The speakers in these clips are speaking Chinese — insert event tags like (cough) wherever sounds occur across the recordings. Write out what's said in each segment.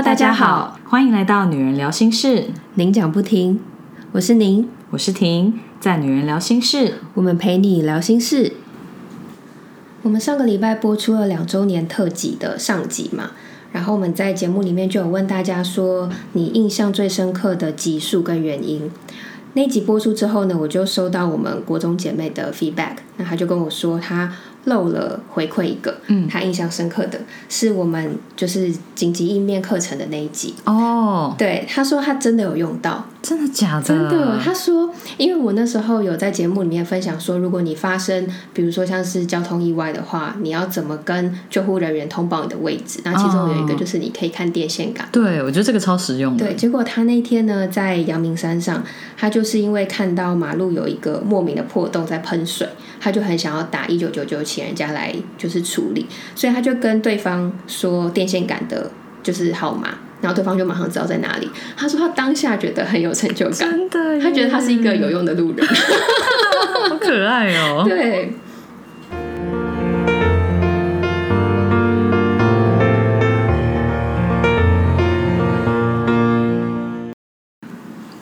Hello，大家好，欢迎来到女人聊心事，您讲不停，我是您，我是婷，在女人聊心事，我们陪你聊心事。我们上个礼拜播出了两周年特辑的上集嘛，然后我们在节目里面就有问大家说，你印象最深刻的集数跟原因。那集播出之后呢，我就收到我们国中姐妹的 feedback，那她就跟我说她。漏了回馈一个，嗯，他印象深刻的是我们就是紧急应变课程的那一集哦。对，他说他真的有用到，真的假的？真的。他说，因为我那时候有在节目里面分享说，如果你发生比如说像是交通意外的话，你要怎么跟救护人员通报你的位置？那其中有一个就是你可以看电线杆。对，我觉得这个超实用。对，结果他那天呢，在阳明山上，他就是因为看到马路有一个莫名的破洞在喷水，他就很想要打一九九九。请人家来就是处理，所以他就跟对方说电线杆的就是号码，然后对方就马上知道在哪里。他说他当下觉得很有成就感，真的，他觉得他是一个有用的路人，(laughs) 好可爱哦。(laughs) 对，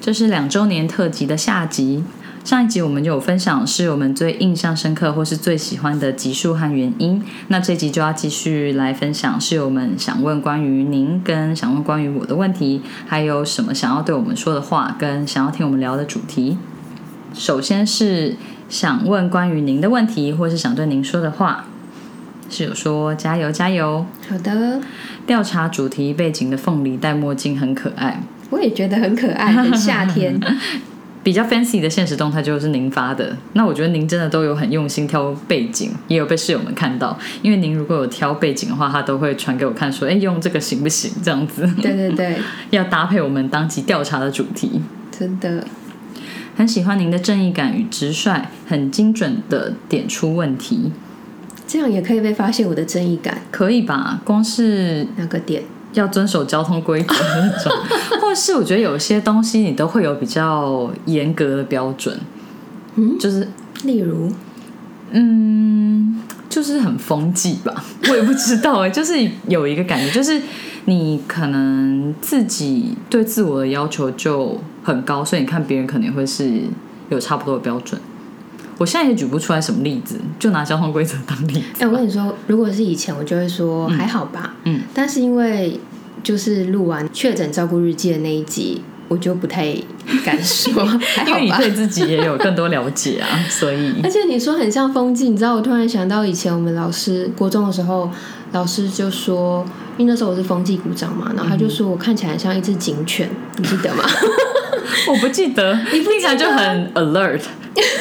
这是两周年特辑的下集。上一集我们就有分享是我们最印象深刻或是最喜欢的集数和原因，那这集就要继续来分享是我们想问关于您跟想问关于我的问题，还有什么想要对我们说的话，跟想要听我们聊的主题。首先是想问关于您的问题，或是想对您说的话，室友说加油加油。好的，调查主题背景的凤梨戴墨镜很可爱，我也觉得很可爱，很夏天。(laughs) 比较 fancy 的现实动态就是您发的，那我觉得您真的都有很用心挑背景，也有被室友们看到。因为您如果有挑背景的话，他都会传给我看，说：“哎，用这个行不行？”这样子。对对对，(laughs) 要搭配我们当期调查的主题。真的，很喜欢您的正义感与直率，很精准的点出问题。这样也可以被发现我的正义感？可以吧？光是那个点？要遵守交通规则那种，(laughs) 或是我觉得有些东西你都会有比较严格的标准，嗯，就是例如，嗯，就是很风纪吧，(laughs) 我也不知道哎，就是有一个感觉，就是你可能自己对自我的要求就很高，所以你看别人可能会是有差不多的标准。我现在也举不出来什么例子，就拿交通规则当例子。哎，我跟你说，如果是以前，我就会说还好吧。嗯，但是因为就是录完确诊照顾日记的那一集，我就不太敢说，(laughs) 因为你对自己也有更多了解啊，所以。而且你说很像风纪，你知道，我突然想到以前我们老师国中的时候，老师就说，因为那时候我是风纪股长嘛，然后他就说我看起来像一只警犬，你记得吗？(laughs) 我不记得，你听起来就很 alert。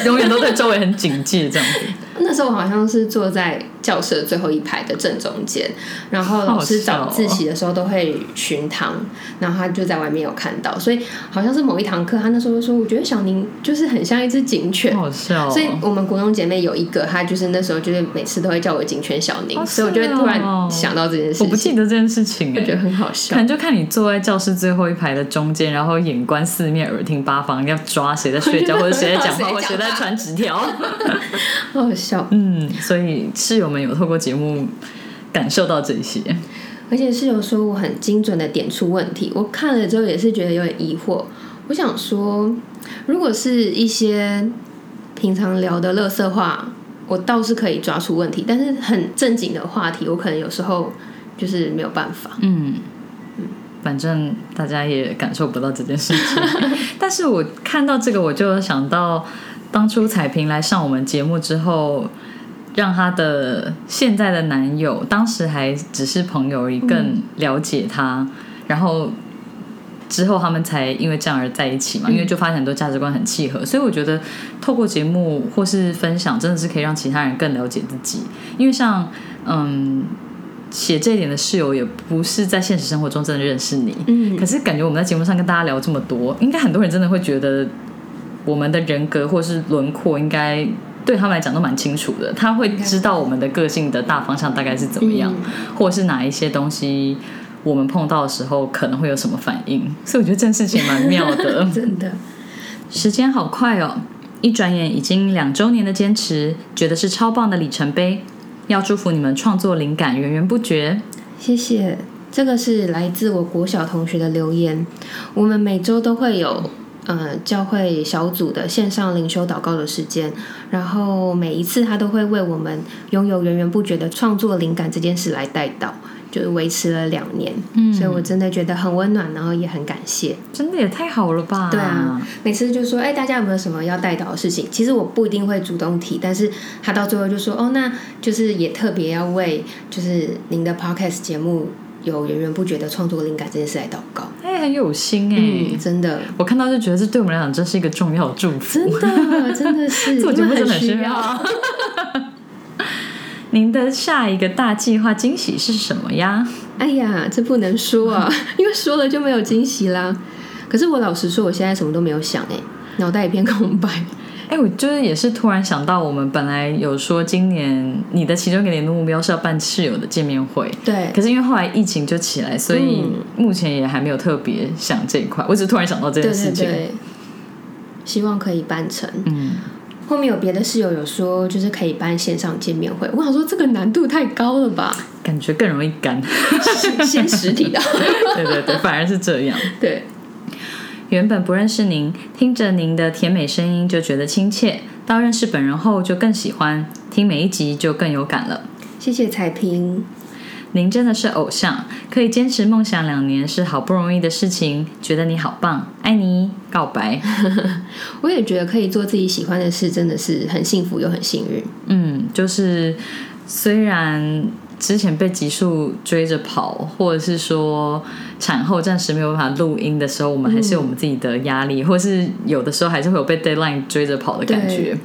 永远都在周围很警戒，这样子。那时候我好像是坐在教室最后一排的正中间，然后老师早自习的时候都会巡堂，然后他就在外面有看到，所以好像是某一堂课，他那时候说：“我觉得小宁就是很像一只警犬。”好笑。所以我们国中姐妹有一个，她就是那时候就是每次都会叫我警犬小宁，所以我就突然想到这件事。我不记得这件事情，(laughs) 我觉得很好笑。可能就看你坐在教室最后一排的中间，然后眼观四面，耳听八方，要抓谁在睡觉，(laughs) 或者谁在讲话，(laughs) 或者谁在传纸条，好笑。嗯，所以室友们有透过节目感受到这些，而且室友说我很精准的点出问题，我看了之后也是觉得有点疑惑。我想说，如果是一些平常聊的乐色话，我倒是可以抓出问题，但是很正经的话题，我可能有时候就是没有办法。嗯嗯，反正大家也感受不到这件事情，(laughs) 但是我看到这个，我就想到。当初彩萍来上我们节目之后，让她的现在的男友，当时还只是朋友而已，更了解她，然后之后他们才因为这样而在一起嘛。因为就发现很多价值观很契合，所以我觉得透过节目或是分享，真的是可以让其他人更了解自己。因为像嗯写这一点的室友，也不是在现实生活中真的认识你，嗯，可是感觉我们在节目上跟大家聊这么多，应该很多人真的会觉得。我们的人格或是轮廓，应该对他们来讲都蛮清楚的。他会知道我们的个性的大方向大概是怎么样，或者是哪一些东西我们碰到的时候可能会有什么反应。所以我觉得这件事情蛮妙的。(laughs) 真的，时间好快哦！一转眼已经两周年的坚持，觉得是超棒的里程碑。要祝福你们创作灵感源源不绝。谢谢。这个是来自我国小同学的留言。我们每周都会有呃教会小组的线上灵修祷告的时间，然后每一次他都会为我们拥有源源不绝的创作灵感这件事来带到。就是维持了两年，嗯所以我真的觉得很温暖，然后也很感谢。真的也太好了吧？对啊，每次就说，哎、大家有没有什么要带到的事情？其实我不一定会主动提，但是他到最后就说，哦，那就是也特别要为就是您的 podcast 节目有源源不绝的创作灵感这件事来祷告。哎、很有心哎、嗯，真的，我看到就觉得这对我们来讲真是一个重要的祝福。真的，真的是，做节目因为很真的很需要。要。(laughs) 您的下一个大计划惊喜是什么呀？哎呀，这不能说啊，(laughs) 因为说了就没有惊喜啦。可是我老实说，我现在什么都没有想，哎，脑袋一片空白。哎、我就是也是突然想到，我们本来有说今年你的其中一个年度目标是要办室友的见面会，对可是因为后来疫情就起来，所以嗯目前也还没有特别想这一块。我只是突然想到这件对事情。对对，希望可以办成。嗯，后面有别的室友有说，就是可以办线上见面会。我想说，这个难度太高了吧？感觉更容易干。(laughs) 先实体的，(laughs) 对对对，反而是这样。对，原本不认识您，听着您的甜美声音就觉得亲切，到认识本人后就更喜欢，听每一集就更有感了。谢谢彩萍。您真的是偶像，可以坚持梦想两年是好不容易的事情，觉得你好棒，爱你，告白。(laughs) 我也觉得可以做自己喜欢的事，真的是很幸福又很幸运。嗯，就是虽然之前被急速追着跑，或者是说产后暂时没有办法录音的时候，我们还是有我们自己的压力，或是有的时候还是会有被 deadline 追着跑的感觉。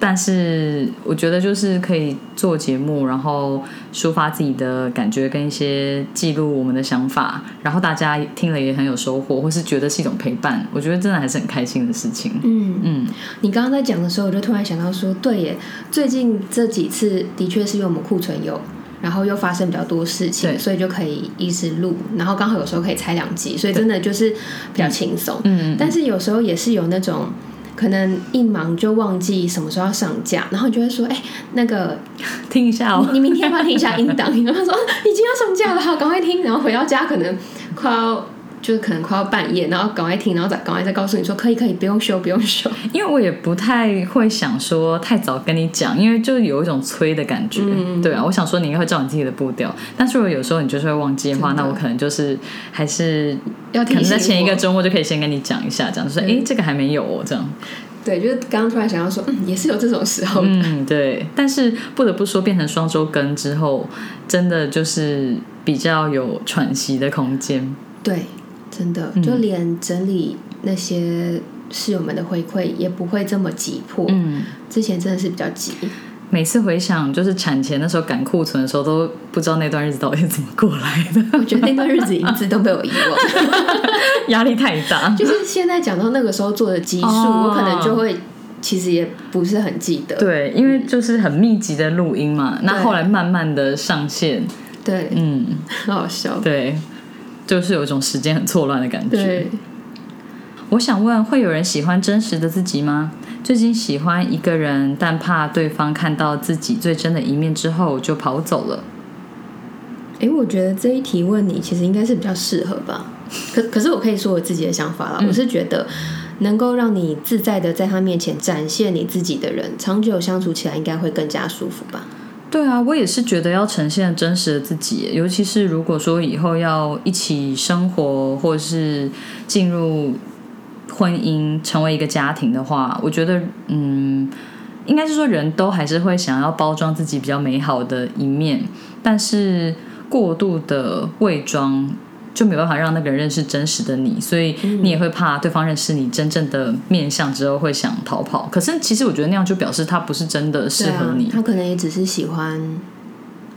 但是我觉得就是可以做节目，然后抒发自己的感觉跟一些记录我们的想法，然后大家听了也很有收获，或是觉得是一种陪伴，我觉得真的还是很开心的事情。嗯，嗯，你刚刚在讲的时候，我就突然想到说，对耶，最近这几次的确是因为我们库存有。然后又发生比较多事情，所以就可以一直录，然后刚好有时候可以拆两集，所以真的就是比较轻松。嗯嗯但是有时候也是有那种可能一忙就忘记什么时候要上架，然后你就会说，哎、那个 (laughs) 听一下哦。你明天要不要听一下音档？(laughs) 然后说哦已经要上架了，好，赶快听。然后回到家可能快要就是可能快要半夜，然后赶快听，然后再赶快再告诉你说可以可以，不用修不用修。(laughs) 因为我也不太会想说太早跟你讲，因为就有一种催的感觉，嗯对啊。我想说你应该会照你自己的步调，但是如果有时候你就是会忘记的话，的那我可能就是还是要可能在前一个周末就可以先跟你讲一下，这样就说对诶，这个还没有哦，这样。对，就是刚刚突然想要说，嗯，也是有这种时候的。嗯，对。但是不得不说，变成双周更之后，真的就是比较有喘息的空间。对，真的，嗯就连整理那些室友们的回馈也不会这么急迫。嗯。之前真的是比较急。每次回想，就是产前的时候赶库存的时候，都不知道那段日子到底是怎么过来的，我觉得那段日子一直都被我遗忘。(laughs) 压力太大。就是现在讲到那个时候做的集数，哦我可能就会其实也不是很记得。对，因为就是很密集的录音嘛，那对后来慢慢的上线，对，嗯，(laughs) 很好笑。对，就是有一种时间很错乱的感觉。对，我想问，会有人喜欢真实的自己吗？最近喜欢一个人，但怕对方看到自己最真的一面之后就跑走了。哎，我觉得这一题问你其实应该是比较适合吧。(laughs) 可可是我可以说我自己的想法啦，嗯我是觉得能够让你自在的在他面前展现你自己的人，长久相处起来应该会更加舒服吧。对啊，我也是觉得要呈现真实的自己，尤其是如果说以后要一起生活，或是进入婚姻，成为一个家庭的话，我觉得，嗯，应该是说人都还是会想要包装自己比较美好的一面，但是过度的伪装。就没办法让那个人认识真实的你，所以你也会怕对方认识你真正的面相之后会想逃跑。可是其实我觉得那样就表示他不是真的适合你。啊，他可能也只是喜欢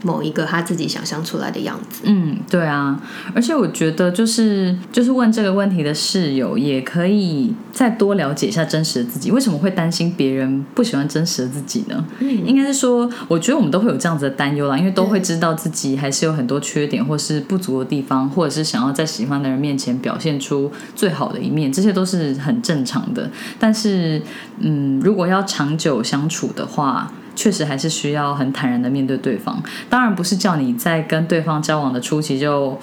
某一个他自己想象出来的样子。嗯，对啊，而且我觉得就是就是问这个问题的室友也可以再多了解一下真实的自己，为什么会担心别人不喜欢真实的自己呢？嗯，应该是说，我觉得我们都会有这样子的担忧啦，因为都会知道自己还是有很多缺点或是不足的地方，或者是想要在喜欢的人面前表现出最好的一面，这些都是很正常的。但是，嗯，如果要长久相处的话，确实还是需要很坦然的面对对方。当然不是叫你在跟对方交往的初期就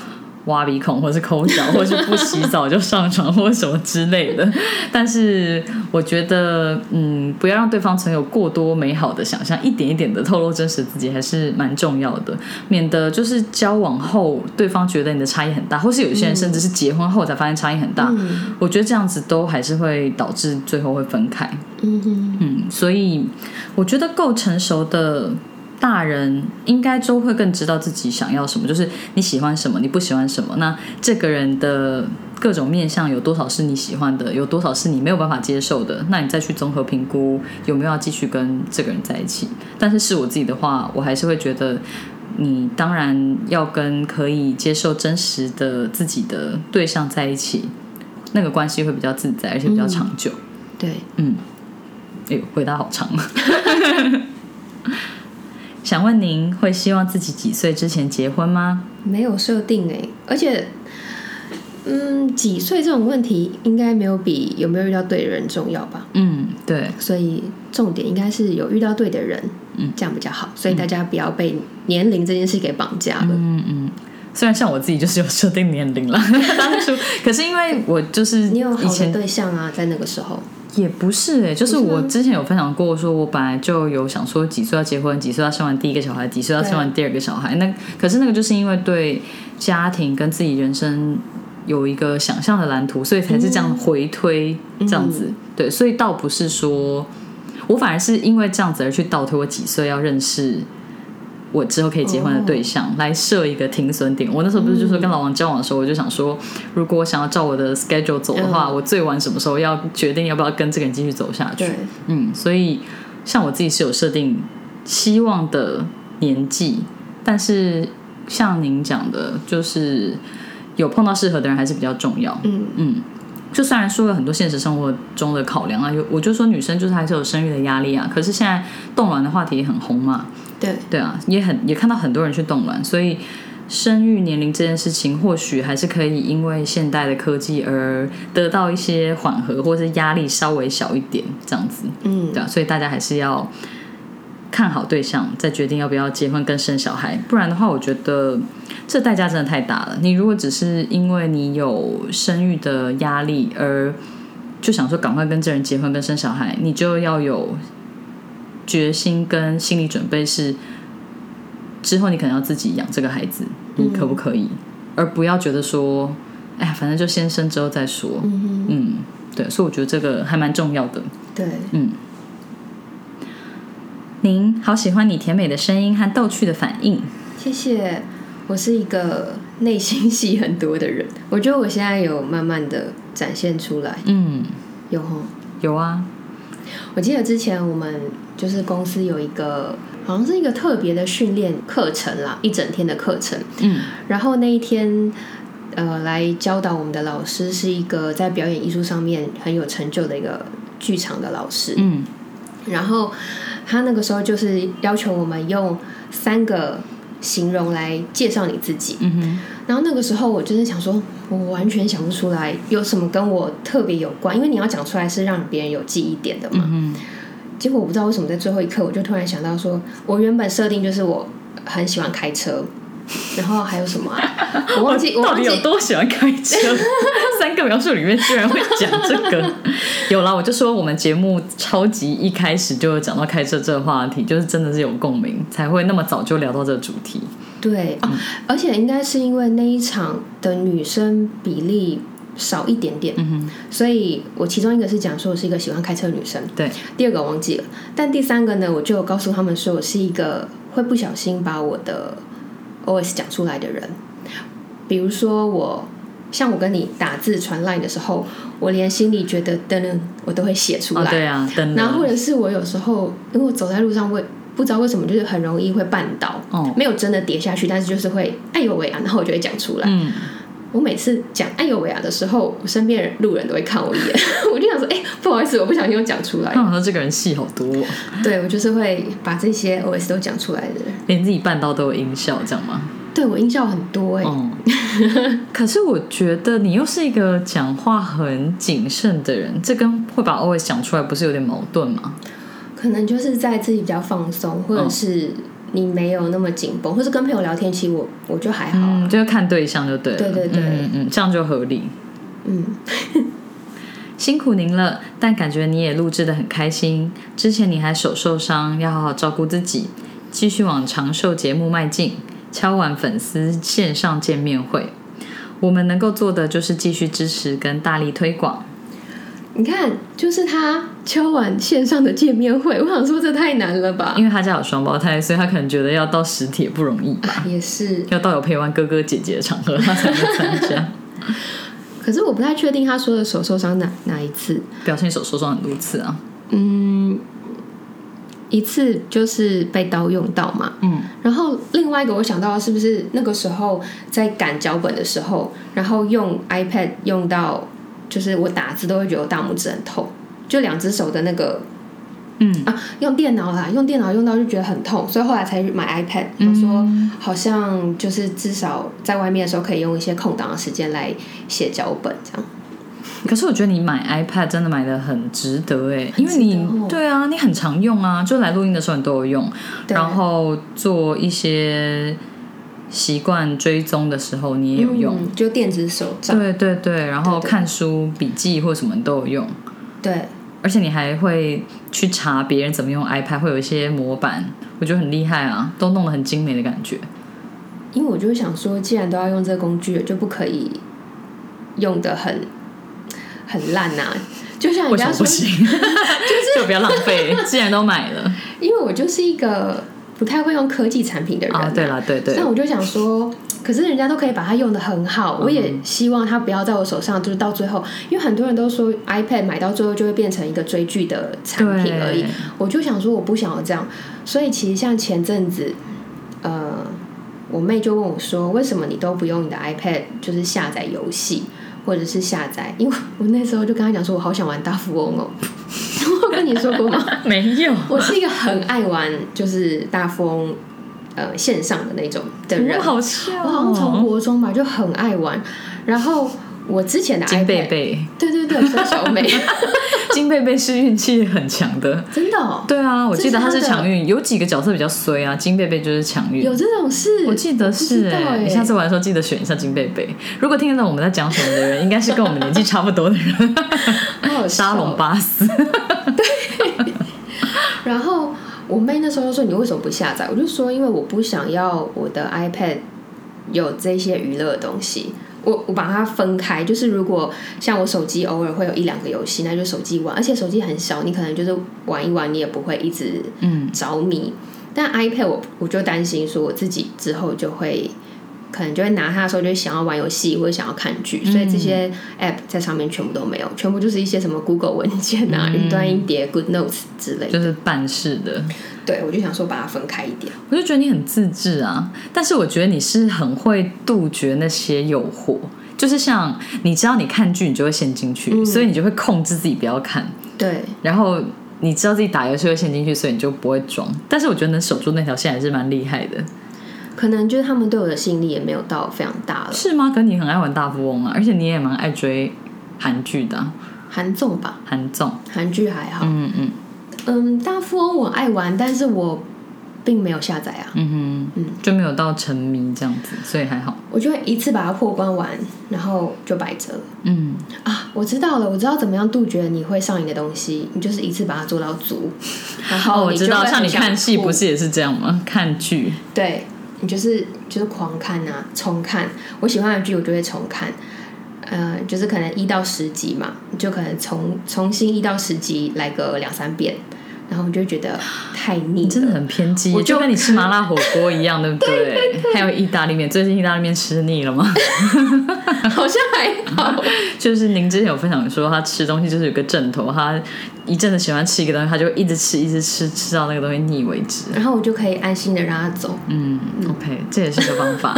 挖鼻孔，或是抠脚，(laughs) 或是不洗澡就上床，或什么之类的。但是我觉得，嗯，不要让对方存有过多美好的想象，一点一点的透露真实自己，还是蛮重要的，免得就是交往后对方觉得你的差异很大，或是有些人甚至是结婚后才发现差异很大。我觉得这样子都还是会导致最后会分开。嗯哼，嗯，所以我觉得够成熟的。大人应该都会更知道自己想要什么，就是你喜欢什么，你不喜欢什么。那这个人的各种面相有多少是你喜欢的，有多少是你没有办法接受的？那你再去综合评估有没有要继续跟这个人在一起。但是是我自己的话，我还是会觉得，你当然要跟可以接受真实的自己的对象在一起，那个关系会比较自在，而且比较长久。对，嗯，哎，回答好长。(laughs) 想问您会希望自己几岁之前结婚吗？没有设定哎，而且，嗯，几岁这种问题应该没有比有没有遇到对的人重要吧？嗯，对，所以重点应该是有遇到对的人，嗯，这样比较好。所以大家不要被年龄这件事给绑架了。嗯嗯，虽然像我自己就是有设定年龄了，(laughs) 当初，可是因为我就是你有好的对象啊，在那个时候。也不是哎，就是我之前有分享过，说我本来就有想说几岁要结婚，几岁要生完第一个小孩，几岁要生完第二个小孩。那可是那个就是因为对家庭跟自己人生有一个想象的蓝图，所以才是这样回推这样子。对，所以倒不是说我反而是因为这样子而去倒推我几岁要认识。我之后可以结婚的对象来设一个停损点。我那时候不是就说跟老王交往的时候，我就想说，如果我想要照我的 schedule 走的话，我最晚什么时候要决定要不要跟这个人继续走下去？嗯，所以像我自己是有设定希望的年纪，但是像您讲的，就是有碰到适合的人还是比较重要。嗯嗯，就虽然说了很多现实生活中的考量啊，有我就说女生就是还是有生育的压力啊，可是现在冻卵的话题也很红嘛。对对啊，也很也看到很多人去冻卵，所以生育年龄这件事情，或许还是可以因为现代的科技而得到一些缓和，或者是压力稍微小一点这样子。嗯，对啊，所以大家还是要看好对象，再决定要不要结婚跟生小孩。不然的话，我觉得这代价真的太大了。你如果只是因为你有生育的压力而就想说赶快跟这人结婚跟生小孩，你就要有。决心跟心理准备是，之后你可能要自己养这个孩子，你可不可以？而不要觉得说，哎呀，反正就先生之后再说。嗯，对，所以我觉得这个还蛮重要的。对，嗯。您好，喜欢你甜美的声音和逗趣的反应。谢谢。我是一个内心戏很多的人，我觉得我现在有慢慢的展现出来。嗯，有哈，有啊。我记得之前我们就是公司有一个，好像是一个特别的训练课程啦，一整天的课程。嗯，然后那一天，呃，来教导我们的老师是一个在表演艺术上面很有成就的一个剧场的老师。嗯，然后他那个时候就是要求我们用三个。形容来介绍你自己，然后那个时候我就是想说，我完全想不出来有什么跟我特别有关，因为你要讲出来是让别人有记忆点的嘛。结果我不知道为什么在最后一刻，我就突然想到说，我原本设定就是我很喜欢开车。然后还有什么啊？我 (laughs) 忘记，我到底有多喜欢开车？三个描述里面居然会讲这个，有啦我就说我们节目超级一开始就有讲到开车这个话题，就是真的是有共鸣，才会那么早就聊到这个主题。对啊，而且应该是因为那一场的女生比例少一点点，嗯哼，所以我其中一个是讲说我是一个喜欢开车的女生，对，第二个忘记了，但第三个呢，我就告诉他们说我是一个会不小心把我的。OS 讲出来的人，比如说我，像我跟你打字传 line 的时候，我连心里觉得噔噔，我都会写出来。对啊，噔。然后或者是我有时候，因为我走在路上会不知道为什么，就是很容易会绊倒，没有真的跌下去，但是就是会哎呦喂啊，然后我就会讲出来。嗯。我每次讲哎呦喂啊的时候，我身边人路人都会看我一眼，(laughs) 我就想说，哎，不好意思，我不小心又讲出来。我说这个人戏好多。对，我就是会把这些 OS 都讲出来的人，连自己办到都有音效，这样吗？对我音效很多哎。(laughs) 可是我觉得你又是一个讲话很谨慎的人，这跟会把 OS 讲出来不是有点矛盾吗？可能就是在自己比较放松，或者是你没有那么紧绷，或是跟朋友聊天，其实我我就还好啊。嗯，就是看对象就对了。对对对嗯嗯，这样就合理。嗯，(laughs) 辛苦您了，但感觉你也录制的很开心。之前你还手受伤，要好好照顾自己，继续往长寿节目迈进，敲完粉丝线上见面会。我们能够做的就是继续支持跟大力推广。你看，就是他敲完线上的见面会，(laughs) 我想说这太难了吧？因为他家有双胞胎，所以他可能觉得要到实体也不容易吧，啊，(laughs) 也是。要到有陪玩哥哥姐姐的场合他才能参加。(laughs) 可是我不太确定他说的手受伤哪哪一次。表现手受伤很多次啊。嗯，一次就是被刀用到嘛。嗯，然后另外一个我想到的是不是那个时候在赶脚本的时候，然后用 iPad 用到，就是我打字都会觉得我大拇指很痛，就两只手的那个嗯啊，用电脑啦，用电脑用到就觉得很痛，所以后来才去买 iPad。我说好像就是至少在外面的时候可以用一些空档的时间来写脚本这样。可是我觉得你买 iPad 真的买的很值得哎，因为你对啊，你很常用啊，就来录音的时候你都有用，然后做一些习惯追踪的时候你也有用。嗯，就电子手账。对对对，然后看书、笔记或什么都有用，对，而且你还会去查别人怎么用 iPad，会有一些模板，我觉得很厉害啊，都弄得很精美的感觉。因为我就想说，既然都要用这个工具，就不可以用的很很烂呐、(laughs) 就像人家说，么不行？(laughs) 就不要浪费，(laughs) 既然都买了因为我就是一个不太会用科技产品的人、啊，对啦，对对那，我就想说，可是人家都可以把它用的很好，我也希望它不要在我手上，就是到最后，因为很多人都说 iPad 买到最后就会变成一个追剧的产品而已，我就想说我不想要这样，所以其实像前阵子，呃，我妹就问我说，为什么你都不用你的 iPad 就是下载游戏？或者是下载，因为我那时候就跟她讲说，我好想玩大富翁哦。(laughs) 我跟你说过吗？(laughs) 没有，我是一个很爱玩就是大富翁呃线上的那种的人我，好笑哦，我好像从国中吧就很爱玩。然后我之前的金贝贝，对对对，孙小美，(laughs) 金贝贝是运气很强的。(laughs) 真的、哦、对啊，我记得他是强运，有几个角色比较衰啊，金贝贝就是强运。有这种事？我记得是哎、你下次玩的时候记得选一下金贝贝。如果听得懂我们在讲什么的人，应该是跟我们年纪差不多的人。(laughs) 沙龙巴斯，对然后我妹那时候就说：“你为什么不下载？”我就说：“因为我不想要我的 iPad 有这些娱乐的东西。我我把它分开，就是如果像我手机偶尔会有一两个游戏，那就手机玩，而且手机很小，你可能就是玩一玩，你也不会一直嗯，着迷。但 iPad 我我就担心说我自己之后就会。可能就会拿它的时候，就会想要玩游戏或者想要看剧，所以这些 app 在上面全部都没有，全部就是一些什么 Google 文件啊、云端一碟、Good Notes 之类的。就是办事的。对，我就想说把它分开一点。我就觉得你很自制啊，但是我觉得你是很会杜绝那些诱惑，就是像你知道你看剧，你就会陷进去，所以你就会控制自己不要看，对，然后你知道自己打游戏会陷进去，所以你就不会装。但是我觉得能守住那条线还是蛮厉害的，可能就是他们对我的吸引力也没有到非常大了。是吗？可你很爱玩大富翁啊，而且你也蛮爱追韩剧的啊、韩综吧，韩综，韩剧还好。嗯嗯嗯，大富翁我爱玩，但是我并没有下载啊。嗯哼，嗯就没有到沉迷这样子，所以还好。我就会一次把它破关完，然后就摆着了嗯，啊。我知道了，我知道怎么样杜绝你会上瘾的东西，你就是一次把它做到足。然哦，后我知道，像你看戏不是也是这样吗？看剧，对你就是就是狂看啊，重看。我喜欢的剧我就会重看，呃，就是可能一到十集嘛，就可能重重新一到十集来个两三遍，然后我就会觉得太腻真的很偏激，我就就跟你吃麻辣火锅一样，(laughs) 对不对？还有意大利面，最近意大利面吃腻了吗？(laughs) 好像还好。(laughs) 就是您之前有分享说，他吃东西就是有个枕头，他一阵子喜欢吃一个东西，他就一直吃，一直吃，吃到那个东西腻为止。然后我就可以安心的让他走。嗯，OK，这也是个方法。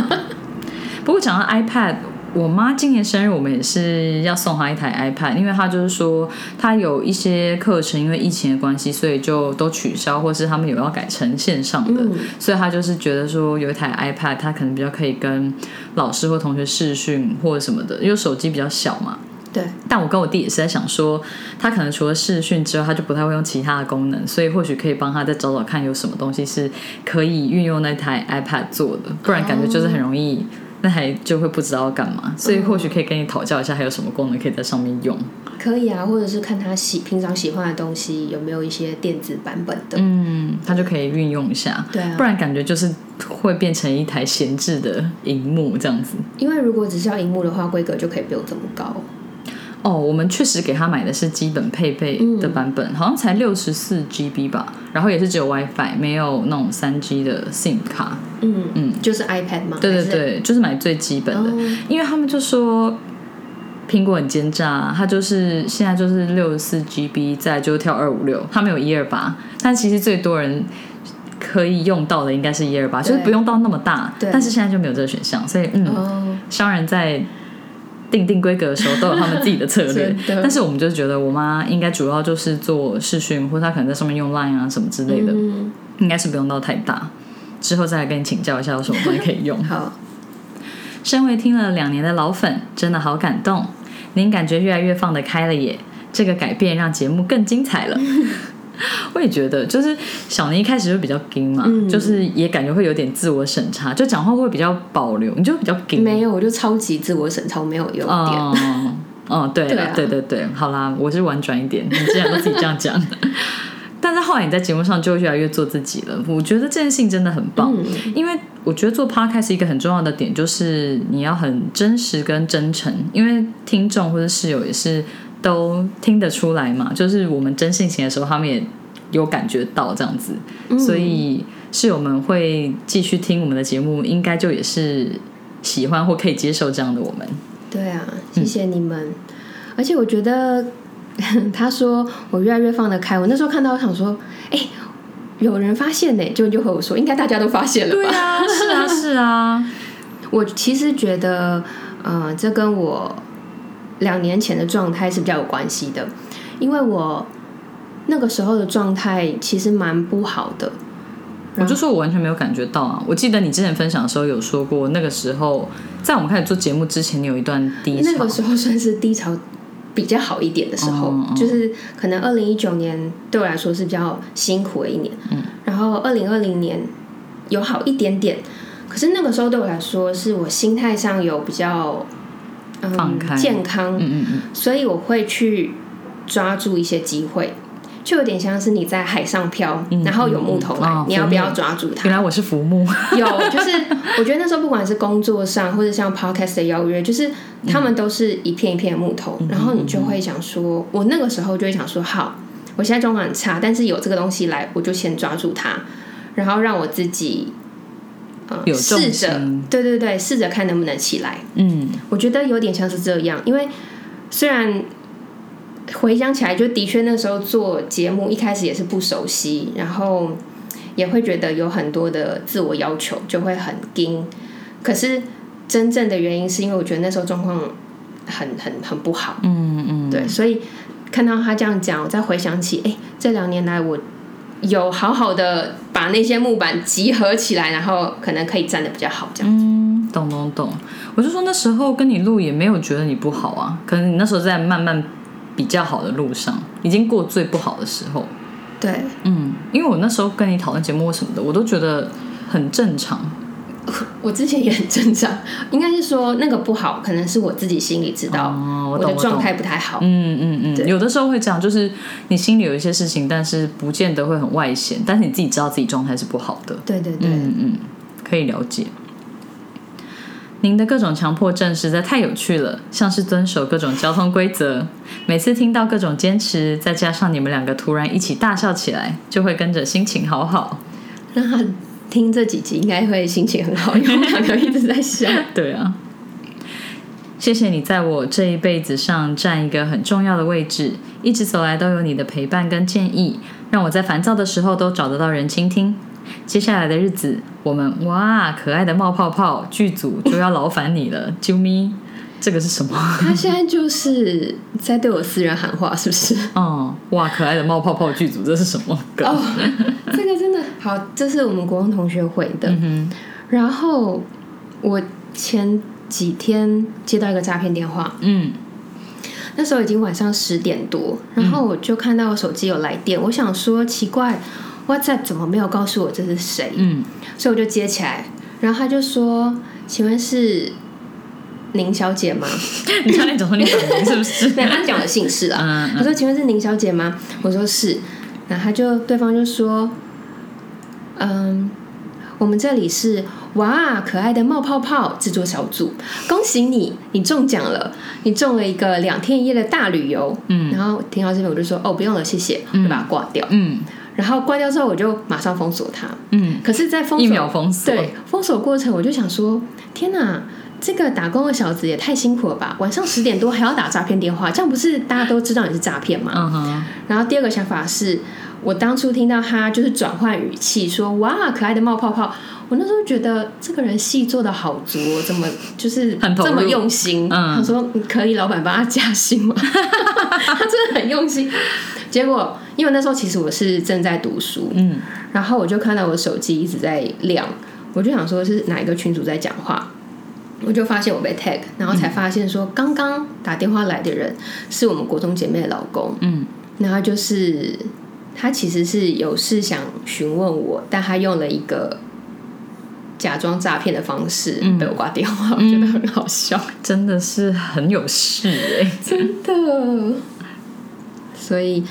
不过讲到 iPad，我妈今年生日，我们也是要送她一台 iPad，因为她就是说她有一些课程因为疫情的关系，所以就都取消，或是他们有要改成线上的，嗯。所以她就是觉得说有一台 iPad，她可能比较可以跟老师或同学视讯或者什么的，因为手机比较小嘛。对，但我跟我弟也是在想说，他可能除了视讯之外，他就不太会用其他的功能，所以或许可以帮他再找找看有什么东西是可以运用那台 iPad 做的，不然感觉就是很容易那还就会不知道要干嘛，所以或许可以跟你讨教一下，还有什么功能可以在上面用。可以啊，或者是看他喜平常喜欢的东西有没有一些电子版本的，嗯，他就可以运用一下，对啊不然感觉就是会变成一台闲置的荧幕这样子。因为如果只是要荧幕的话，规格就可以不用这么高。哦，我们确实给他买的是基本配备的版本，好像才六十四 GB 吧，然后也是只有 WiFi，没有那种三 G 的 SIM 卡。嗯嗯，就是 iPad 嘛，对对对，就是买最基本的，哦。因为他们就说苹果很奸诈，啊它就是现在就是六十四 GB，再来就跳二五六，它没有一二八，但其实最多人。可以用到的应该是一二八，就是不用到那么大，对。但是现在就没有这个选项，所以嗯，哦，商人在定定规格的时候都有他们自己的策略 (laughs) 但是我们就觉得我妈应该主要就是做视讯，或者她可能在上面用 Line 啊什么之类的，嗯，应该是不用到太大。之后再来跟你请教一下有什么东西可以用。(laughs) 好，身为听了两年的老粉，真的好感动。您感觉越来越放得开了耶，这个改变让节目更精彩了。(laughs) 我也觉得，就是小宁一开始就比较硬嘛，嗯。就是也感觉会有点自我审查，就讲话会比较保留，你就比较硬。没有，我就超级自我审查，我没有优点。哦，哦，对了，对啊。对对对，好啦，我是婉转一点，你既然都自己这样讲，(laughs) 但是后来你在节目上就越来越做自己了，我觉得这件事情真的很棒，嗯。因为我觉得做 podcast 一个很重要的点就是你要很真实跟真诚，因为听众或者室友也是都听得出来嘛，就是我们真性情的时候，他们也有感觉到这样子，所以室友们会继续听我们的节目，应该就也是喜欢或可以接受这样的我们。对啊，谢谢你们。而且我觉得 (laughs) 他说我越来越放得开，我那时候看到，我想说，哎、有人发现呢，就就和我说，应该大家都发现了吧？啊，是啊，是啊，(laughs) 我其实觉得，呃，这跟我两年前的状态是比较有关系的，因为我那个时候的状态其实蛮不好的。我就说我完全没有感觉到啊！我记得你之前分享的时候有说过，那个时候在我们开始做节目之前，你有一段低潮。那个时候算是低潮比较好一点的时候，嗯嗯就是可能二零一九年对我来说是比较辛苦的一年，嗯，然后二零二零年有好一点点，可是那个时候对我来说是我心态上有比较嗯放开健康，嗯嗯嗯，所以我会去抓住一些机会。就有点像是你在海上漂，嗯然后有木头来，嗯哦你要不要抓住它？原来我是浮木。有，就是我觉得那时候不管是工作上或者像 podcast 的邀约，就是他们都是一片一片的木头，然后你就会想说，我那个时候就会想说，好，我现在状况很差，但是有这个东西来，我就先抓住它，然后让我自己试着，对对对，试着看能不能起来。嗯，我觉得有点像是这样，因为虽然回想起来，就的确那时候做节目一开始也是不熟悉，然后也会觉得有很多的自我要求，就会很盯。可是真正的原因是因为我觉得那时候状况很很很不好，嗯嗯，对，所以看到他这样讲，我再回想起，哎，这两年来我有好好的把那些木板集合起来，然后可能可以站得比较好，这样。嗯，懂懂懂。我就说那时候跟你录也没有觉得你不好啊，可能你那时候在慢慢比较好的路上，已经过最不好的时候。对，嗯，因为我那时候跟你讨论节目什么的，我都觉得很正常。(laughs) 我之前也很正常，应该是说那个不好，可能是我自己心里知道，哦，我。的状态不太好。嗯嗯嗯，有的时候会这样，就是你心里有一些事情，但是不见得会很外显，但是你自己知道自己状态是不好的。对对对，嗯嗯，可以了解。您的各种强迫症实在太有趣了，像是遵守各种交通规则。每次听到各种坚持，再加上你们两个突然一起大笑起来，就会跟着心情好好。(laughs) 让他听这几集应该会心情很好，因为 (laughs) 我们两个一直在笑。对啊，谢谢你在我这一辈子上占一个很重要的位置，一直走来都有你的陪伴跟建议，让我在烦躁的时候都找得到人倾听。接下来的日子，我们哇，可爱的冒泡泡剧组就要劳烦你了，(laughs) 啾咪，这个是什么？他现在就是在对我私人喊话，是不是？哦，哇，可爱的冒泡泡剧组，这是什么梗？哦，这个真的好，这是我们国中同学回的。嗯然后我前几天接到一个诈骗电话，嗯那时候已经晚上十点多，然后我就看到我手机有来电，我想说奇怪，WhatsApp 怎么没有告诉我这是谁？嗯，所以我就接起来，然后他就说：“请问是宁小姐吗？” (laughs) 你差点讲说你本名是不是？(laughs) 对，他讲我姓氏啊。嗯他说：“请问是宁小姐吗？”我说是，然后他就对方就说：“嗯，我们这里是哇可爱的冒泡泡制作小组，恭喜你，你中奖了，你中了一个两天一夜的大旅游。”嗯然后听到这边我就说：“哦，不用了，谢谢。”就把它挂掉。嗯然后挂掉之后，我就马上封锁它。嗯，可是，在封锁一秒封锁对封锁过程，我就想说：天哪，这个打工的小子也太辛苦了吧！晚上十点多还要打诈骗电话，这样不是大家都知道你是诈骗吗？嗯哼，然后第二个想法是，我当初听到他就是转换语气说“哇，可爱的冒泡泡”，我那时候觉得这个人戏做的好足、哦，怎么就是这么用心？嗯。他说可以，老板帮他加薪吗？(laughs) 他真的很用心。结果因为那时候其实我是正在读书，嗯。然后我就看到我手机一直在亮，我就想说是哪一个群主在讲话，我就发现我被 tag，然后才发现说刚刚打电话来的人是我们国中姐妹的老公，嗯。然后就是他其实是有事想询问我，但他用了一个假装诈骗的方式嗯被我挂电话，我觉得很好笑，真的是很有事哎、真的。所以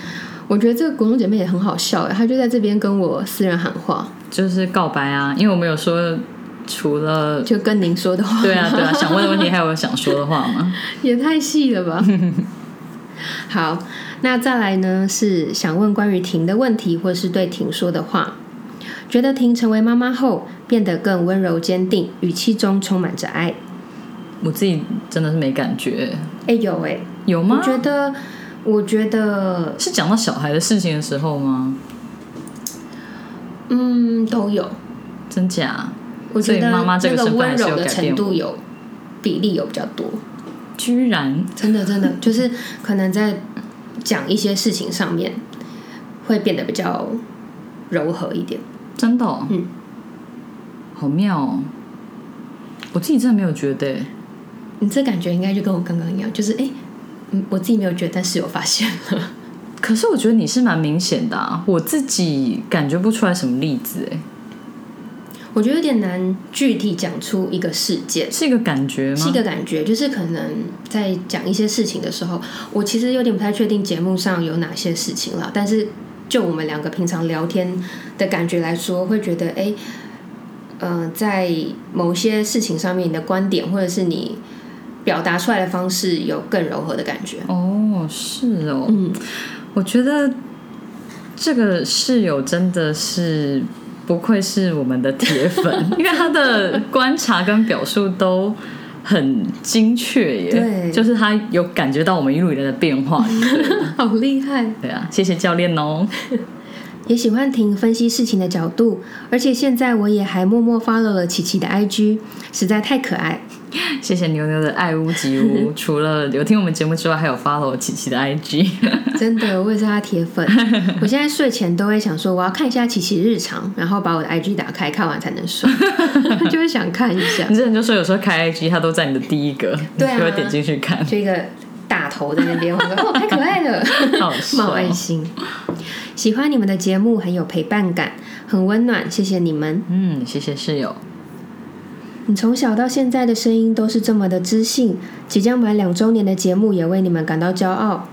我觉得这个国中姐妹也很好笑哎，她就在这边跟我私人喊话，就是告白啊，因为我没有说除了就跟您说的话，对啊对啊，想问的问题还有想说的话吗？(laughs) 也太细了吧。(laughs) 好，那再来呢是想问关于婷的问题，或是对婷说的话。觉得婷成为妈妈后变得更温柔坚定，语气中充满着爱。我自己真的是没感觉，哎、有哎、有吗我？觉得，我觉得，是讲到小孩的事情的时候吗？嗯，都有。真假？我觉得这个温柔的程度有比例有比较多，居然真的真的就是可能在讲一些事情上面会变得比较柔和一点。真的、哦，嗯，好妙哦！我自己真的没有觉得欸，你这感觉应该就跟我刚刚一样，就是哎、嗯，我自己没有觉得，但是有发现了。可是我觉得你是蛮明显的啊，我自己感觉不出来什么例子哎，我觉得有点难具体讲出一个事件，是一个感觉吗？是一个感觉，就是可能在讲一些事情的时候，我其实有点不太确定节目上有哪些事情了，但是就我们两个平常聊天的感觉来说，会觉得哎，呃，在某些事情上面，你的观点或者是你表达出来的方式有更柔和的感觉。哦，是哦，嗯，我觉得这个室友真的是不愧是我们的铁粉，(laughs) 因为他的观察跟表述都很精确耶。对就是他有感觉到我们一路以来的变化。(laughs) 好厉害。对啊，谢谢教练哦。(laughs) 也喜欢听分析事情的角度，而且现在我也还默默 follow 了琪琪的 IG，实在太可爱。(laughs) 谢谢牛牛的爱屋及乌，(laughs) 除了有听我们节目之外，还有 follow 琪琪的 IG。(laughs) 真的，我也是他铁粉。我现在睡前都会想说，我要看一下琪琪日常，然后把我的 IG 打开，看完才能睡，就会想看一下你。之前就说有时候开 IG，他都在你的第一个，对啊你就会点进去看。就一个大头在那边，我说哦，太可爱了，好笑冒爱心。喜欢你们的节目，很有陪伴感，很温暖，谢谢你们。嗯，谢谢室友。你从小到现在的声音都是这么的知性，即将满两周年的节目也为你们感到骄傲。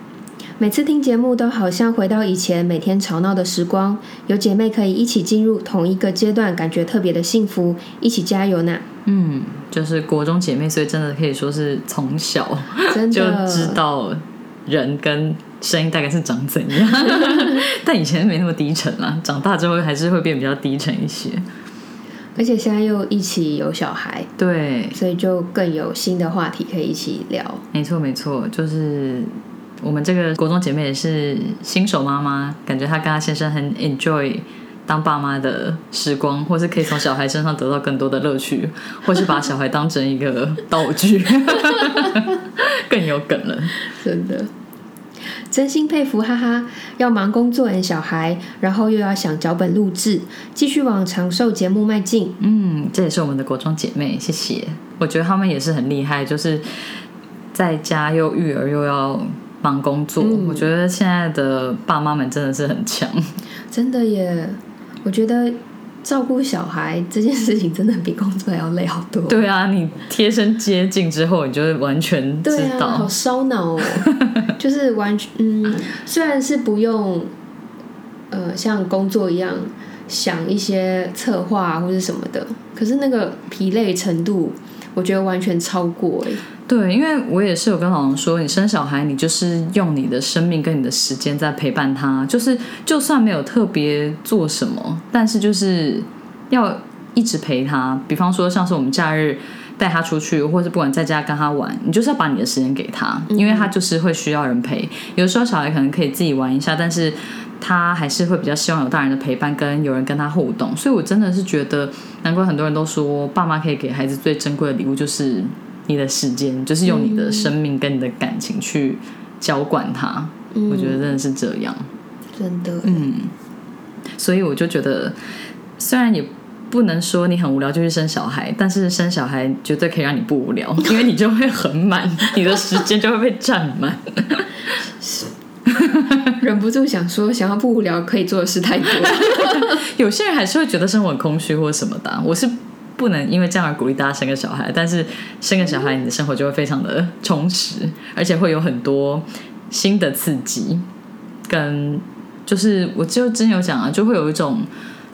每次听节目都好像回到以前每天吵闹的时光，有姐妹可以一起进入同一个阶段，感觉特别的幸福，一起加油呢！嗯，就是国中姐妹，所以真的可以说是从小真就知道人跟声音大概是长怎样，(laughs) 但以前没那么低沉啦，长大之后还是会变比较低沉一些。而且现在又一起有小孩，对，所以就更有新的话题可以一起聊。没错没错，就是我们这个国中姐妹也是新手妈妈，感觉她跟她先生很 enjoy 当爸妈的时光，或是可以从小孩身上得到更多的乐趣，或是把小孩当成一个道具，(laughs) 更有梗了。真的，真心佩服，哈哈！要忙工作、养小孩，然后又要想脚本录制，继续往长寿节目迈进。嗯，这也是我们的国中姐妹，谢谢。我觉得她们也是很厉害，就是在家又育儿又要忙工作，我觉得现在的爸妈们真的是很强。真的耶，我觉得照顾小孩这件事情真的比工作还要累好多。对啊，你贴身接近之后，你就会完全知道。好烧脑哦。(laughs) 就是完全，嗯，虽然是不用，呃，像工作一样想一些策划或者什么的，可是那个疲累程度，我觉得完全超过哎。对，因为我也是有跟老王说，你生小孩，你就是用你的生命跟你的时间在陪伴他，就是就算没有特别做什么，但是就是要一直陪他。比方说，像是我们假日带他出去，或是不管在家跟他玩，你就是要把你的时间给他，因为他就是会需要人陪。有时候小孩可能可以自己玩一下，但是他还是会比较希望有大人的陪伴，跟有人跟他互动。所以我真的是觉得，难怪很多人都说，爸妈可以给孩子最珍贵的礼物就是。你的时间就是用你的生命跟你的感情去浇灌他，我觉得真的是这样，真的，嗯，所以我就觉得，虽然也不能说你很无聊就去生小孩，但是生小孩绝对可以让你不无聊，因为你就会很满，你的时间就会被占满。(laughs) (laughs) 忍不住想说，想要不无聊可以做的事太多。(laughs) 有些人还是会觉得生活很空虚或什么的，我是。不能因为这样而鼓励大家生个小孩，但是生个小孩，你的生活就会非常的充实，而且会有很多新的刺激，跟就是我就真有讲啊，就会有一种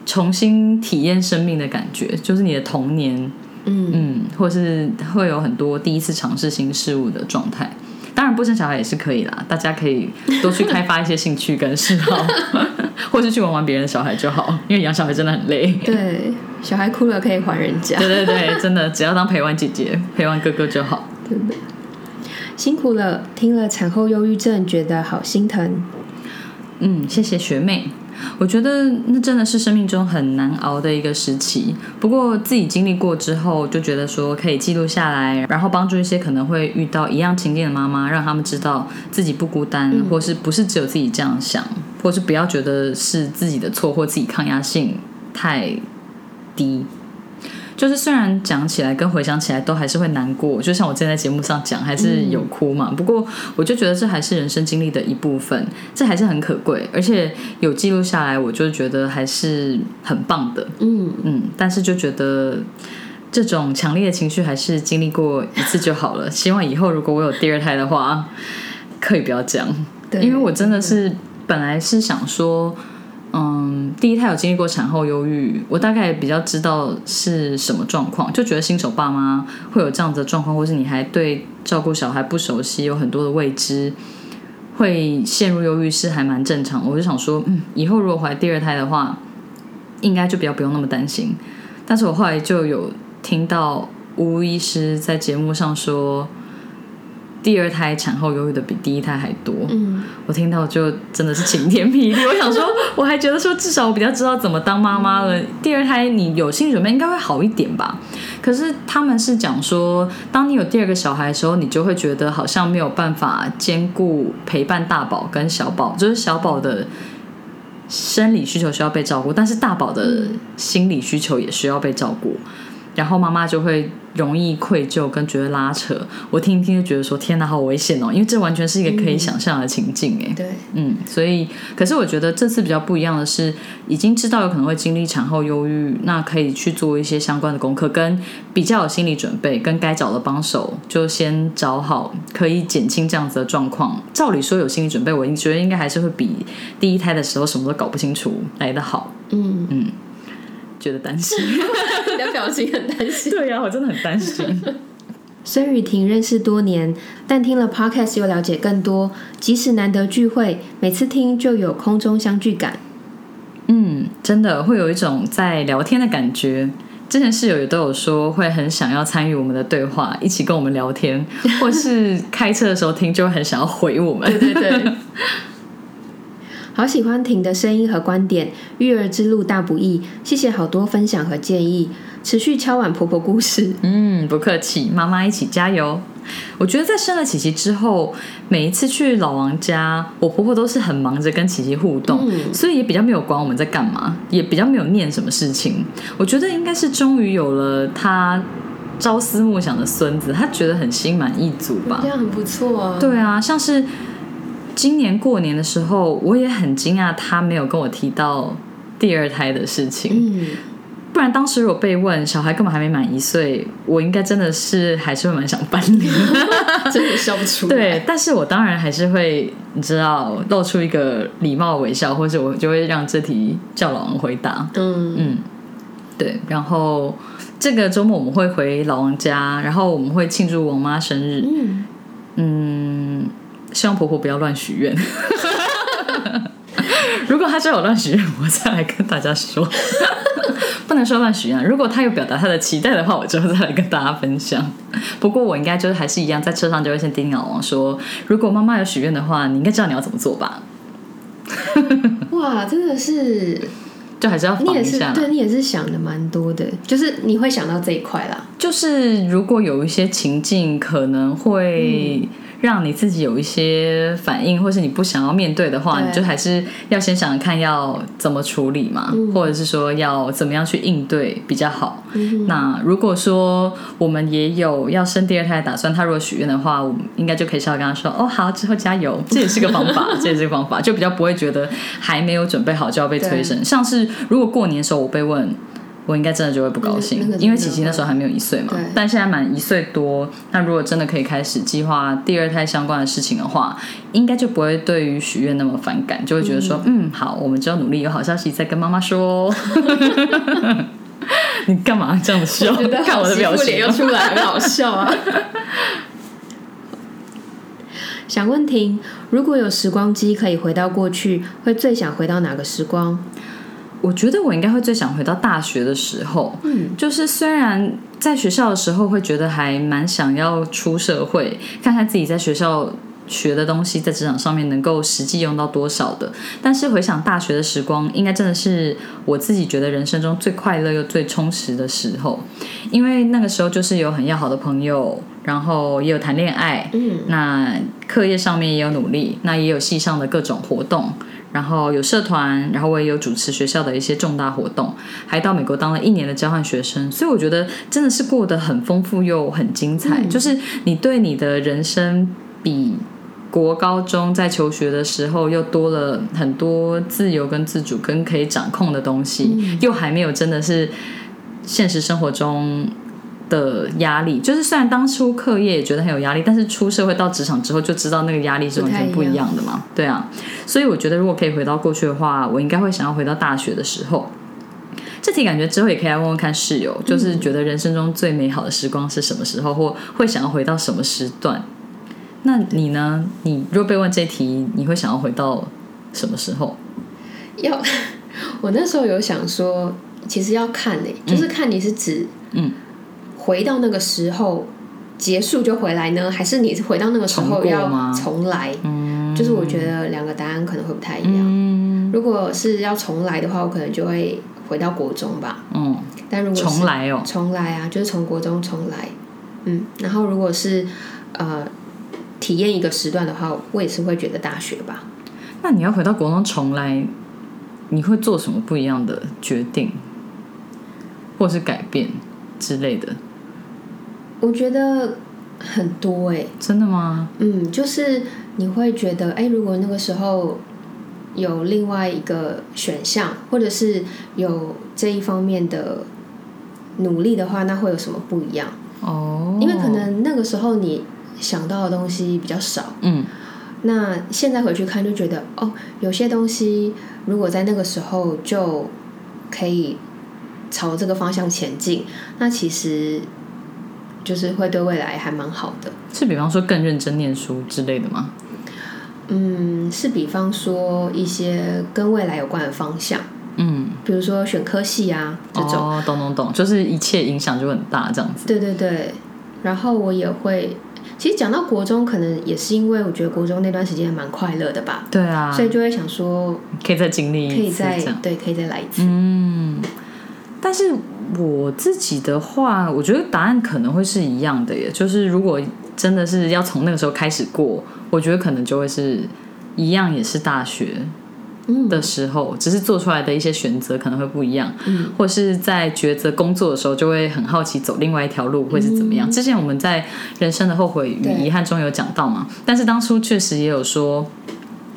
重新体验生命的感觉，就是你的童年，嗯嗯，或是会有很多第一次尝试新事物的状态。当然不生小孩也是可以啦，大家可以多去开发一些兴趣跟嗜好，(laughs) 或是去玩玩别人的小孩就好，因为养小孩真的很累。对，小孩哭了可以还人家。对对对，真的只要当陪玩姐姐、陪玩哥哥就好。真的辛苦了，听了产后忧郁症，觉得好心疼。嗯，谢谢学妹。我觉得那真的是生命中很难熬的一个时期。不过自己经历过之后，就觉得说可以记录下来，然后帮助一些可能会遇到一样情境的妈妈，让他们知道自己不孤单，或是不是只有自己这样想，或是不要觉得是自己的错，或自己抗压性太低。就是虽然讲起来跟回想起来都还是会难过，就像我之前在节目上讲，还是有哭嘛。不过我就觉得这还是人生经历的一部分，这还是很可贵，而且有记录下来，我就觉得还是很棒的。嗯嗯，但是就觉得这种强烈的情绪还是经历过一次就好了。希望以后如果我有第二胎的话，可以不要这样，因为我真的是本来是想说。嗯，第一胎有经历过产后忧郁，我大概比较知道是什么状况，就觉得新手爸妈会有这样子的状况，或是你还对照顾小孩不熟悉，有很多的未知，会陷入忧郁是还蛮正常。我就想说，嗯，以后如果怀第二胎的话，应该就比较不用那么担心。但是我后来就有听到吴医师在节目上说。第二胎产后忧郁的比第一胎还多，嗯，我听到就真的是晴天霹雳。(laughs) 我想说，我还觉得说至少我比较知道怎么当妈妈了。第二胎你有心理准备应该会好一点吧？可是他们是讲说，当你有第二个小孩的时候，你就会觉得好像没有办法兼顾陪伴大宝跟小宝，就是小宝的生理需求需要被照顾，但是大宝的心理需求也需要被照顾，然后妈妈就会。容易愧疚跟觉得拉扯，我听一听就觉得说天哪，好危险哦！因为这完全是一个可以想象的情境哎。对，嗯，所以，可是我觉得这次比较不一样的是，已经知道有可能会经历产后忧郁，那可以去做一些相关的功课，跟比较有心理准备，跟该找的帮手就先找好，可以减轻这样子的状况。照理说有心理准备，我觉得应该还是会比第一胎的时候什么都搞不清楚来的好。嗯嗯。觉得担心，(laughs) 你的表情很担心。对呀，我真的很担心。(laughs) 孙雨婷认识多年，但听了 podcast 又了解更多。即使难得聚会，每次听就有空中相聚感。嗯，真的会有一种在聊天的感觉。之前室友也都有说，会很想要参与我们的对话，一起跟我们聊天，或是开车的时候听，就会很想要回我们。对对对。(laughs) 好喜欢婷的声音和观点，育儿之路大不易，谢谢好多分享和建议，持续敲碗婆婆故事。嗯，不客气，妈妈一起加油。我觉得在生了琪琪之后，每一次去老王家，我婆婆都是很忙着跟琪琪互动，所以也比较没有管我们在干嘛，也比较没有念什么事情。我觉得应该是终于有了她朝思暮想的孙子，她觉得很心满意足吧这？样很不错啊。对啊，像是今年过年的时候，我也很惊讶，他没有跟我提到第二胎的事情。嗯，不然当时如果被问小孩根本还没满一岁，我应该真的是还是会蛮想翻脸。(laughs) 真的笑不出来。对，但是我当然还是会，你知道，露出一个礼貌微笑，或者我就会让这题叫老王回答。嗯，嗯，对。然后这个周末我们会回老王家，然后我们会庆祝我妈生日。嗯，嗯，希望婆婆不要乱许愿。(laughs) 如果她真有乱许愿，我再来跟大家说。(laughs) 不能说乱许愿，如果她有表达她的期待的话，我之后再来跟大家分享。不过我应该就是还是一样，在车上就会先叮咛老王说，如果妈妈有许愿的话，你应该知道你要怎么做吧？(laughs) 哇，真的是，就还是要你也是，防一下。对你也是想的蛮多的，就是你会想到这一块啦。就是如果有一些情境可能会让你自己有一些反应，或是你不想要面对的话，你就还是要先想想看要怎么处理嘛，或者是说要怎么样去应对比较好。那如果说我们也有要生第二胎的打算，他如果许愿的话，我们应该就可以稍微跟他说：“哦，好，之后加油。(laughs) ”这也是个方法，这也是个方法，就比较不会觉得还没有准备好就要被催生。像是如果过年的时候我被问。我应该真的就会不高兴，那个那个因为琪琪那时候还没有一岁嘛，但现在满一岁多。那如果真的可以开始计划第二胎相关的事情的话，应该就不会对于许愿那么反感，就会觉得说，嗯好，我们只要努力，有好消息再跟妈妈说哦。(laughs) 你干嘛这样子笑？看我的表情脸又出来，很好笑啊。想问婷，如果有时光机可以回到过去，会最想回到哪个时光？我觉得我应该会最想回到大学的时候，嗯，就是虽然在学校的时候会觉得还蛮想要出社会，看看自己在学校学的东西在职场上面能够实际用到多少的，但是回想大学的时光，应该真的是我自己觉得人生中最快乐又最充实的时候，因为那个时候就是有很要好的朋友，然后也有谈恋爱，嗯，那课业上面也有努力，那也有系上的各种活动。然后有社团，然后我也有主持学校的一些重大活动，还到美国当了一年的交换学生，所以我觉得真的是过得很丰富又很精彩。就是你对你的人生比国高中在求学的时候又多了很多自由跟自主跟可以掌控的东西，又还没有真的是现实生活中。的压力，就是虽然当初课业也觉得很有压力，但是出社会到职场之后就知道那个压力是完全不一样的嘛。对啊，所以我觉得如果可以回到过去的话，我应该会想要回到大学的时候。这题感觉之后也可以来问问看室友，就是觉得人生中最美好的时光是什么时候，或会想要回到什么时段？那你呢？你若被问这题，你会想要回到什么时候？要 (laughs) 我那时候有想说，其实要看诶、就是看你是指嗯回到那个时候结束就回来呢，还是你回到那个时候要重来？嗯，就是我觉得两个答案可能会不太一样。嗯如果是要重来的话，我可能就会回到国中吧。嗯，但如果重来哦，重来啊，就是从国中重来。嗯，然后如果是呃体验一个时段的话，我也是会觉得大学吧。那你要回到国中重来，你会做什么不一样的决定，或是改变之类的？我觉得很多哎、真的吗？嗯，就是你会觉得，哎，如果那个时候有另外一个选项，或者是有这一方面的努力的话，那会有什么不一样？哦，因为可能那个时候你想到的东西比较少，嗯那现在回去看就觉得，哦，有些东西如果在那个时候就可以朝这个方向前进，那其实就是会对未来还蛮好的。是比方说更认真念书之类的吗？嗯，是比方说一些跟未来有关的方向，嗯，比如说选科系啊这种。哦，懂懂懂，就是一切影响就很大这样子。对对对，然后我也会，其实讲到国中，可能也是因为我觉得国中那段时间蛮快乐的吧，对啊，所以就会想说可以再经历可以再一次。对，可以再来一次。嗯，但是我自己的话，我觉得答案可能会是一样的耶。就是如果真的是要从那个时候开始过，我觉得可能就会是一样，也是大学。的时候，只是做出来的一些选择可能会不一样，嗯，或是在抉择工作的时候，就会很好奇走另外一条路会是怎么样。之前我们在人生的后悔与遗憾中有讲到嘛，但是当初确实也有说。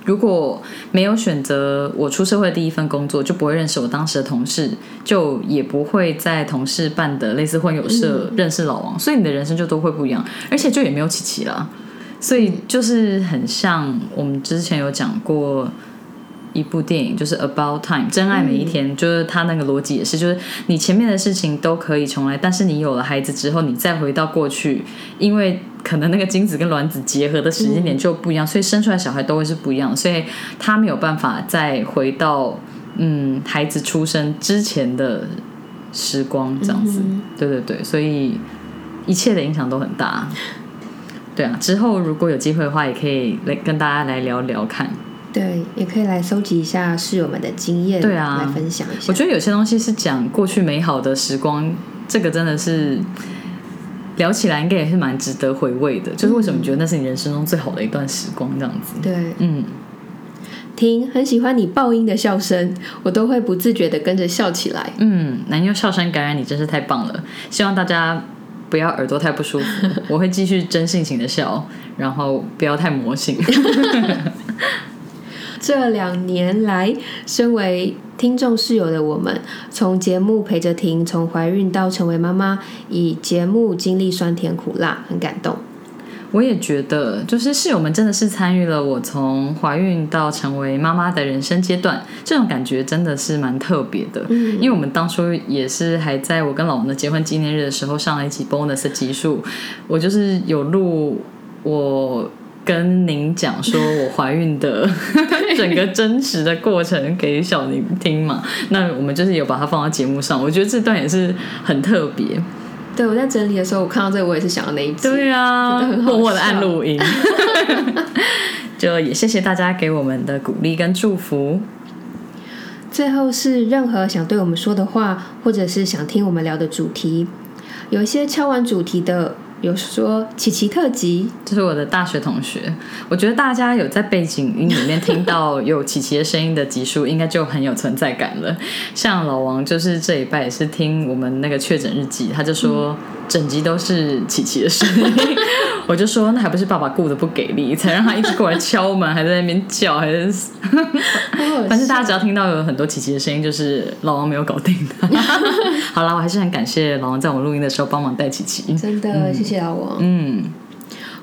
如果没有选择我出社会第一份工作，就不会认识我当时的同事，就也不会在同事办的类似婚友社认识老王，所以你的人生就都会不一样，而且就也没有琪琪了，所以就是很像我们之前有讲过。一部电影就是《About Time》，真爱每一天，就是他那个逻辑也是，就是你前面的事情都可以重来，但是你有了孩子之后，你再回到过去，因为可能那个精子跟卵子结合的时间点就不一样，所以生出来小孩都会是不一样，所以他没有办法再回到嗯孩子出生之前的时光这样子。对对对，所以一切的影响都很大。对啊，之后如果有机会的话，也可以来跟大家来聊聊看。对，也可以来搜集一下室友们的经验，对啊，来分享一下。我觉得有些东西是讲过去美好的时光，这个真的是聊起来应该也是蛮值得回味的。就是为什么觉得那是你人生中最好的一段时光，这样子。对，嗯，听很喜欢你爆音的笑声，我都会不自觉的跟着笑起来。嗯，能用笑声感染你，真是太棒了。希望大家不要耳朵太不舒服，(laughs) 我会继续真性情的笑，然后不要太魔性。(laughs) 这两年来，身为听众室友的我们，从节目陪着婷从怀孕到成为妈妈，以节目经历酸甜苦辣，很感动。我也觉得，就是室友们真的是参与了我从怀孕到成为妈妈的人生阶段，这种感觉真的是蛮特别的。嗯，因为我们当初也是还在我跟老王的结婚纪念日的时候上了一集 bonus 的集数，我就是有录我。跟您讲说我怀孕的 (laughs) 整个真实的过程给小宁听嘛？那我们就是有把它放到节目上，我觉得这段也是很特别。对，我在整理的时候，我看到这个，我也是想到那一集。对啊，默默的按录音。(laughs) 就也谢谢大家给我们的鼓励跟祝福。最后是任何想对我们说的话，或者是想听我们聊的主题，有一些敲完主题的。有说琪琪特辑，这是我的大学同学。我觉得大家有在背景音里面听到有琪琪的声音的集数，应该就很有存在感了。像老王，就是这一拜也是听我们那个确诊日记，他就说整集都是琪琪的声音。(laughs) 我就说那还不是爸爸顾的不给力，才让他一直过来敲门，还在那边叫，还是 (laughs) 反正大家只要听到有很多琪琪的声音，就是老王没有搞定的。(laughs) 好了，我还是很感谢老王在我们录音的时候帮忙带琪琪，真的谢谢老王。嗯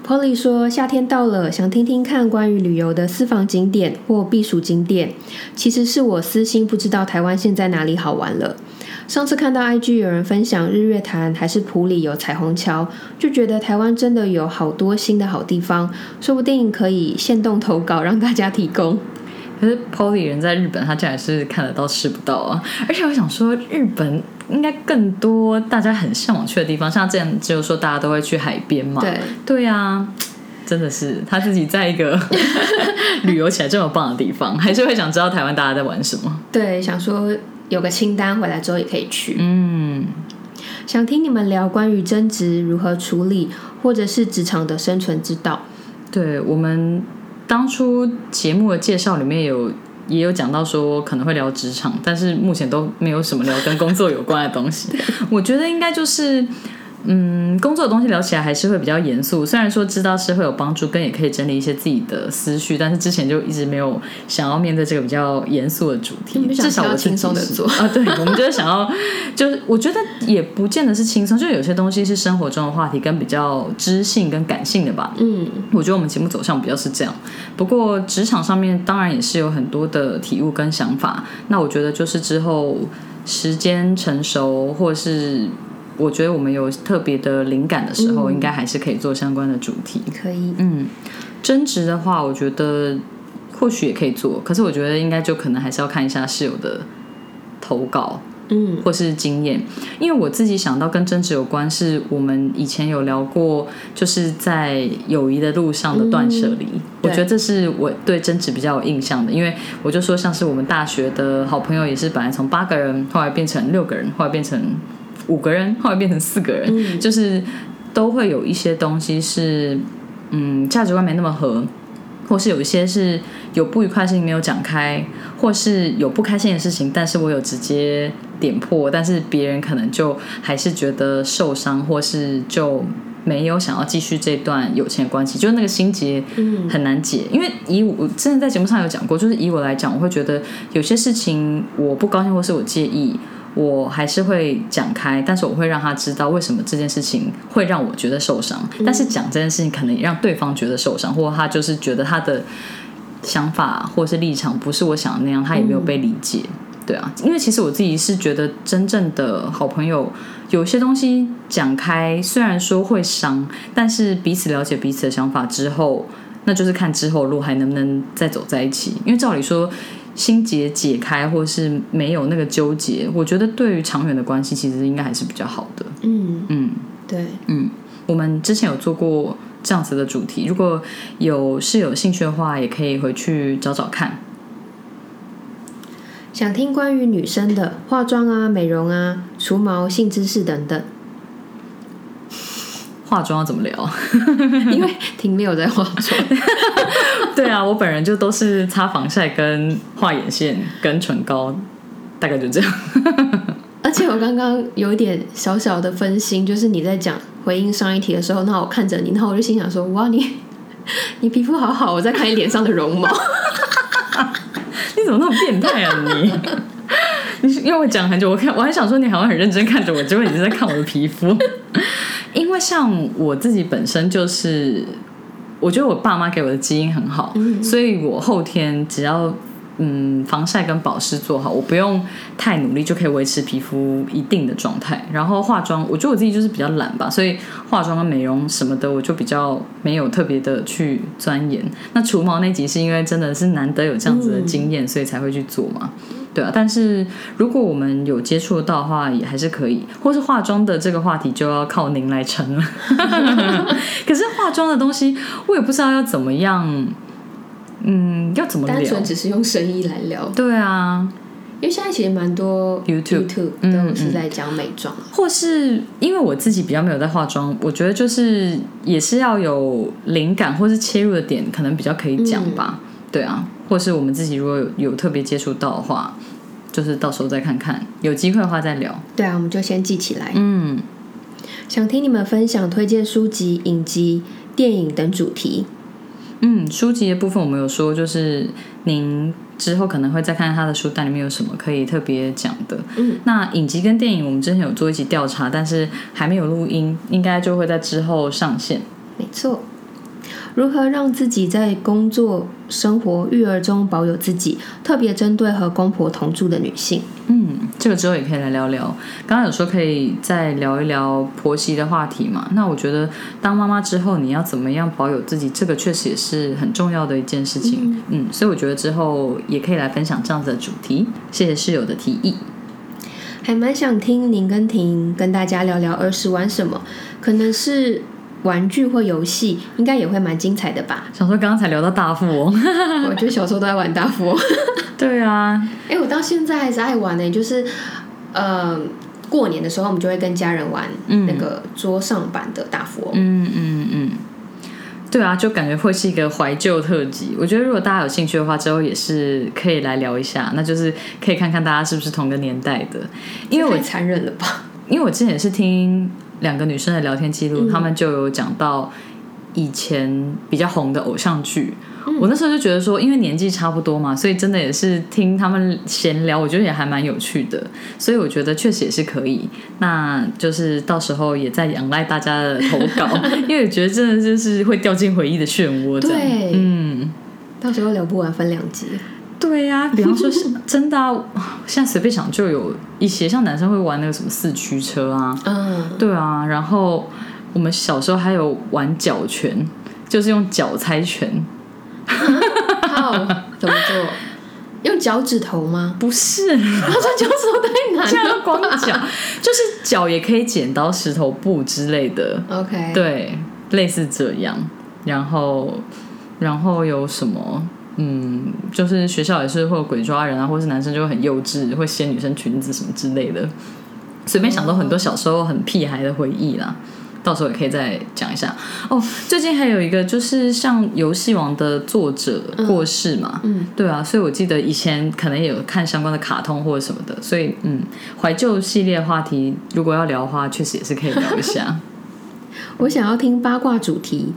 ，Polly 说夏天到了，想听听看关于旅游的私房景点或避暑景点。其实是我私心不知道台湾现在哪里好玩了。上次看到 IG 有人分享日月潭还是普里有彩虹桥，就觉得台湾真的有好多新的好地方，说不定可以现动投稿让大家提供。可是 Polly 人在日本，他竟然是看得到吃不到啊！而且我想说，日本应该更多大家很向往去的地方，像这样就是说大家都会去海边嘛。对对啊，真的是他自己在一个 (laughs) 旅游起来这么棒的地方，还是会想知道台湾大家在玩什么。对，想说。有个清单，回来之后也可以去。嗯，想听你们聊关于争执如何处理，或者是职场的生存之道。对我们当初节目的介绍里面有也有讲到说可能会聊职场，但是目前都没有什么聊跟工作有关的东西。(laughs) 我觉得应该就是。嗯，工作的东西聊起来还是会比较严肃。虽然说知道是会有帮助，跟也可以整理一些自己的思绪，但是之前就一直没有想要面对这个比较严肃的主题。至少我轻松的做啊，对，我们就是想要，(laughs) 就是我觉得也不见得是轻松，就有些东西是生活中的话题，跟比较知性跟感性的吧。嗯，我觉得我们节目走向比较是这样。不过职场上面当然也是有很多的体悟跟想法。那我觉得就是之后时间成熟，或是。我觉得我们有特别的灵感的时候，应该还是可以做相关的主题。可以，嗯，争执的话，我觉得或许也可以做，可是我觉得应该就可能还是要看一下室友的投稿，嗯，或是经验。因为我自己想到跟争执有关，是我们以前有聊过，就是在友谊的路上的断舍离。我觉得这是我对争执比较有印象的，因为我就说，像是我们大学的好朋友，也是本来从八个人，后来变成六个人，后来变成。五个人后来变成四个人，就是都会有一些东西是，嗯，价值观没那么合，或是有一些是有不愉快的事情没有讲开，或是有不开心的事情，但是我有直接点破，但是别人可能就还是觉得受伤，或是就没有想要继续这段友情的关系，就是那个心结很难解。因为以我真的在节目上有讲过，就是以我来讲，我会觉得有些事情我不高兴或是我介意。我还是会讲开，但是我会让他知道为什么这件事情会让我觉得受伤。但是讲这件事情可能也让对方觉得受伤，或者他就是觉得他的想法或是立场不是我想的那样，他也没有被理解。对啊，因为其实我自己是觉得真正的好朋友，有些东西讲开，虽然说会伤，但是彼此了解彼此的想法之后，那就是看之后路还能不能再走在一起。因为照理说。心结解开，或是没有那个纠结，我觉得对于长远的关系，其实应该还是比较好的。嗯嗯，对，嗯，我们之前有做过这样子的主题，如果有是有兴趣的话，也可以回去找找看。想听关于女生的化妆啊、美容啊、除毛、性知识等等。化妆要怎么聊？(laughs) 因为婷没有在化妆。(laughs) 对啊，我本人就都是擦防晒、跟画眼线、跟唇膏，大概就这样。(laughs) 而且我刚刚有一点小小的分心，就是你在讲回应上一题的时候，那我看着你，然后我就心想说：哇，你你皮肤好好，我在看你脸上的绒毛。你怎么那么变态啊你？你因为我讲很久，我看我还想说你好像很认真看着我，结果你是在看我的皮肤。因为像我自己本身就是，我觉得我爸妈给我的基因很好，所以我后天只要嗯防晒跟保湿做好，我不用太努力就可以维持皮肤一定的状态。然后化妆，我觉得我自己就是比较懒吧，所以化妆跟美容什么的，我就比较没有特别的去钻研。那除毛那集是因为真的是难得有这样子的经验，所以才会去做嘛。对啊，但是如果我们有接触到的话，也还是可以。或是化妆的这个话题，就要靠您来撑了。(laughs) (laughs) 可是化妆的东西，我也不知道要怎么样，嗯，要怎么聊？单纯只是用声音来聊。对啊，因为现在其实蛮多 YouTube 都是在讲美妆，或是因为我自己比较没有在化妆，我觉得就是也是要有灵感或是切入的点，可能比较可以讲吧。对啊。或是我们自己如果有有特别接触到的话，就是到时候再看看，有机会的话再聊。对啊，我们就先记起来。嗯，想听你们分享推荐书籍、影集、电影等主题。嗯，书籍的部分我们有说，就是您之后可能会再看看他的书单里面有什么可以特别讲的。嗯，那影集跟电影我们之前有做一集调查，但是还没有录音，应该就会在之后上线。没错。如何让自己在工作、生活、育儿中保有自己？特别针对和公婆同住的女性。嗯，这个之后也可以来聊聊。刚刚有说可以再聊一聊婆媳的话题嘛？那我觉得当妈妈之后，你要怎么样保有自己？这个确实也是很重要的一件事情。嗯，所以我觉得之后也可以来分享这样子的主题。谢谢室友的提议，还蛮想听您跟婷跟大家聊聊儿时玩什么，可能是。玩具或游戏应该也会蛮精彩的吧？想说刚刚才聊到大富翁，(laughs) 我觉得小时候都在玩大富翁。(laughs) 对啊，哎，我到现在还是爱玩呢。就是呃，过年的时候我们就会跟家人玩那个桌上版的大富翁。嗯嗯嗯，对啊，就感觉会是一个怀旧特辑。我觉得如果大家有兴趣的话，之后也是可以来聊一下。那就是可以看看大家是不是同个年代的。因为我残忍了吧？因为我之前也是听。两个女生的聊天记录，他们就有讲到以前比较红的偶像剧。我那时候就觉得说，因为年纪差不多嘛，所以真的也是听他们闲聊，我觉得也还蛮有趣的。所以我觉得确实也是可以。那就是到时候也在仰赖大家的投稿，(laughs) 因为我觉得真的就是会掉进回忆的漩涡。对，嗯，到时候聊不完，分两集。对呀，(laughs) 比方说是真的啊，现在随便想就有一些，像男生会玩那个什么四驱车啊，嗯，对啊，然后我们小时候还有玩脚拳，就是用脚猜拳，(laughs) 好，怎么做？用脚趾头吗？不是，他说脚趾头太难，这样光脚，就是脚也可以剪刀石头布之类的，OK，对，类似这样，然后然后有什么？嗯，就是学校也是会有鬼抓人啊，或是男生就会很幼稚，会掀女生裙子什么之类的，随便想到很多小时候很屁孩的回忆啦。到时候也可以再讲一下。哦，最近还有一个就是像游戏王的作者过世嘛，嗯，对啊，所以我记得以前可能也有看相关的卡通或者什么的，所以嗯，怀旧系列话题如果要聊的话，确实也是可以聊一下。(laughs) 我想要听八卦主题，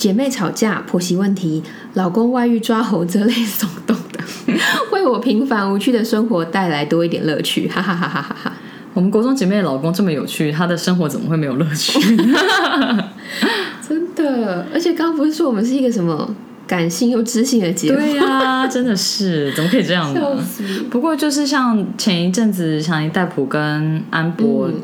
姐妹吵架、婆媳问题、老公外遇抓猴这类耸动的，(laughs) 为我平凡无趣的生活带来多一点乐趣，哈哈哈哈哈哈！我们国中姐妹的老公这么有趣，他的生活怎么会没有乐趣？(laughs) 真的，而且刚刚不是说我们是一个什么感性又知性的节目？对呀、真的是，怎么可以这样呢？(laughs) 不过就是像前一阵子强尼戴普跟安博嗯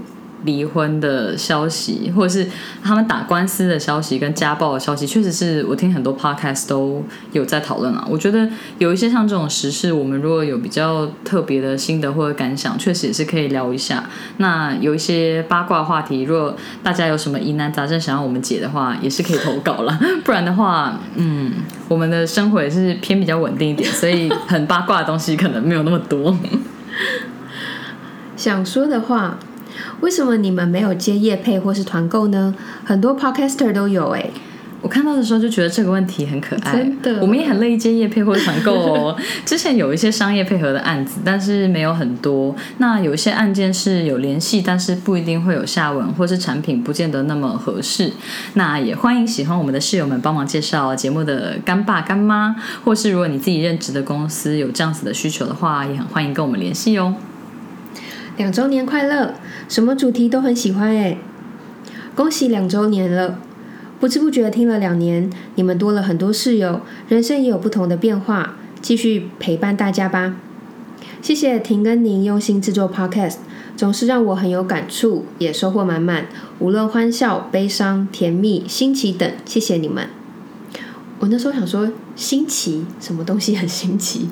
离婚的消息，或者是他们打官司的消息跟家暴的消息，确实是我听很多 podcast 都有在讨论啊。我觉得有一些像这种时事，我们如果有比较特别的心得或者感想，确实也是可以聊一下。那有一些八卦话题，如果大家有什么疑难杂症想要我们解的话，也是可以投稿啦。(laughs) 不然的话，嗯，我们的生活也是偏比较稳定一点，所以很八卦的东西可能没有那么多。(laughs) 想说的话，为什么你们没有接业配或是团购呢？很多 podcaster 都有哎、我看到的时候就觉得这个问题很可爱，真的我们也很乐意接业配或者团购哦。(laughs) 之前有一些商业配合的案子，但是没有很多。那有一些案件是有联系，但是不一定会有下文，或是产品不见得那么合适。那也欢迎喜欢我们的室友们帮忙介绍节目的干爸干妈，或是如果你自己任职的公司有这样子的需求的话，也很欢迎跟我们联系哦。两周年快乐！什么主题都很喜欢哎，恭喜两周年了！不知不觉听了两年，你们多了很多室友，人生也有不同的变化，继续陪伴大家吧。谢谢婷跟您用心制作 Podcast，总是让我很有感触，也收获满满。无论欢笑、悲伤、甜蜜、新奇等，谢谢你们。我那时候想说，新奇什么东西很新奇？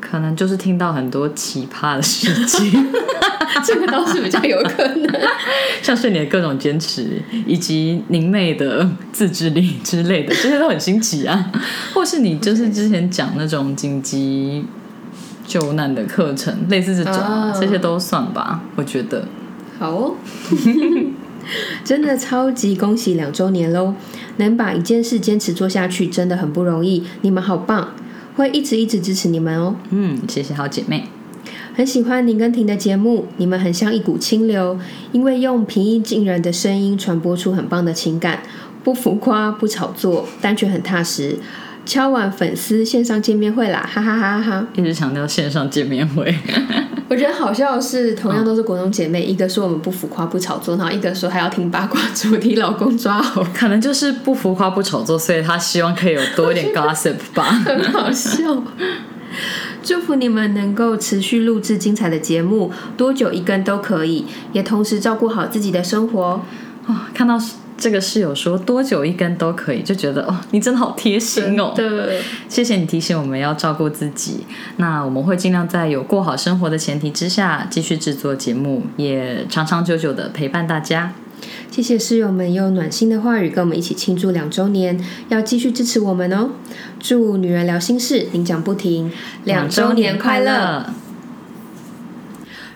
可能就是听到很多奇葩的事情。(laughs) 这个倒是比较有可能。(laughs) 像是你的各种坚持，以及您妹的自制力之类的，这些都很新奇啊。(laughs) 或是你就是之前讲那种紧急救难的课程，类似这种这些都算吧。我觉得好哦，真的超级恭喜两周年喽！能把一件事坚持做下去，真的很不容易，你们好棒，会一直一直支持你们哦。嗯，谢谢好姐妹。很喜欢您跟婷的节目，你们很像一股清流，因为用平易近人的声音传播出很棒的情感，不浮夸不炒作，但却很踏实。敲碗粉丝线上见面会啦，哈哈哈哈哈！一直强调线上见面会，(laughs) 我觉得好笑的是，同样都是国中姐妹，一个说我们不浮夸不炒作，然后一个说还要听八卦主题，老公抓猴，可能就是不浮夸不炒作，所以他希望可以有多一点 gossip 吧。很 (laughs) 好 (laughs) 笑。祝福你们能够持续录制精彩的节目，多久一更都可以，也同时照顾好自己的生活哦。哦，看到这个室友说多久一根都可以，就觉得哦，你真的好贴心哦。对，谢谢你提醒我们要照顾自己。那我们会尽量在有过好生活的前提之下，继续制作节目，也长长久久的陪伴大家。谢谢室友们用暖心的话语跟我们一起庆祝两周年，要继续支持我们哦。祝女人聊心事，您讲不停，两周年快乐！！